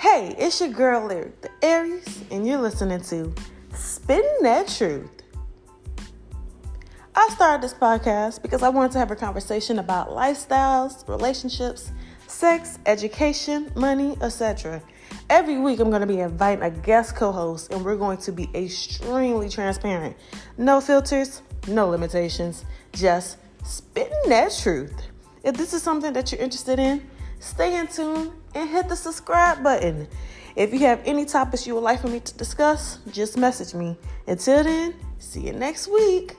Hey, it's your girl Lyric, the Aries, and you're listening to Spitting That Truth. I started this podcast because I wanted to have a conversation about lifestyles, relationships, sex, education, money, etc. Every week, I'm going to be inviting a guest co host, and we're going to be extremely transparent. No filters, no limitations, just spitting that truth. If this is something that you're interested in, stay in tune and hit the subscribe button. If you have any topics you would like for me to discuss, just message me. Until then, see you next week.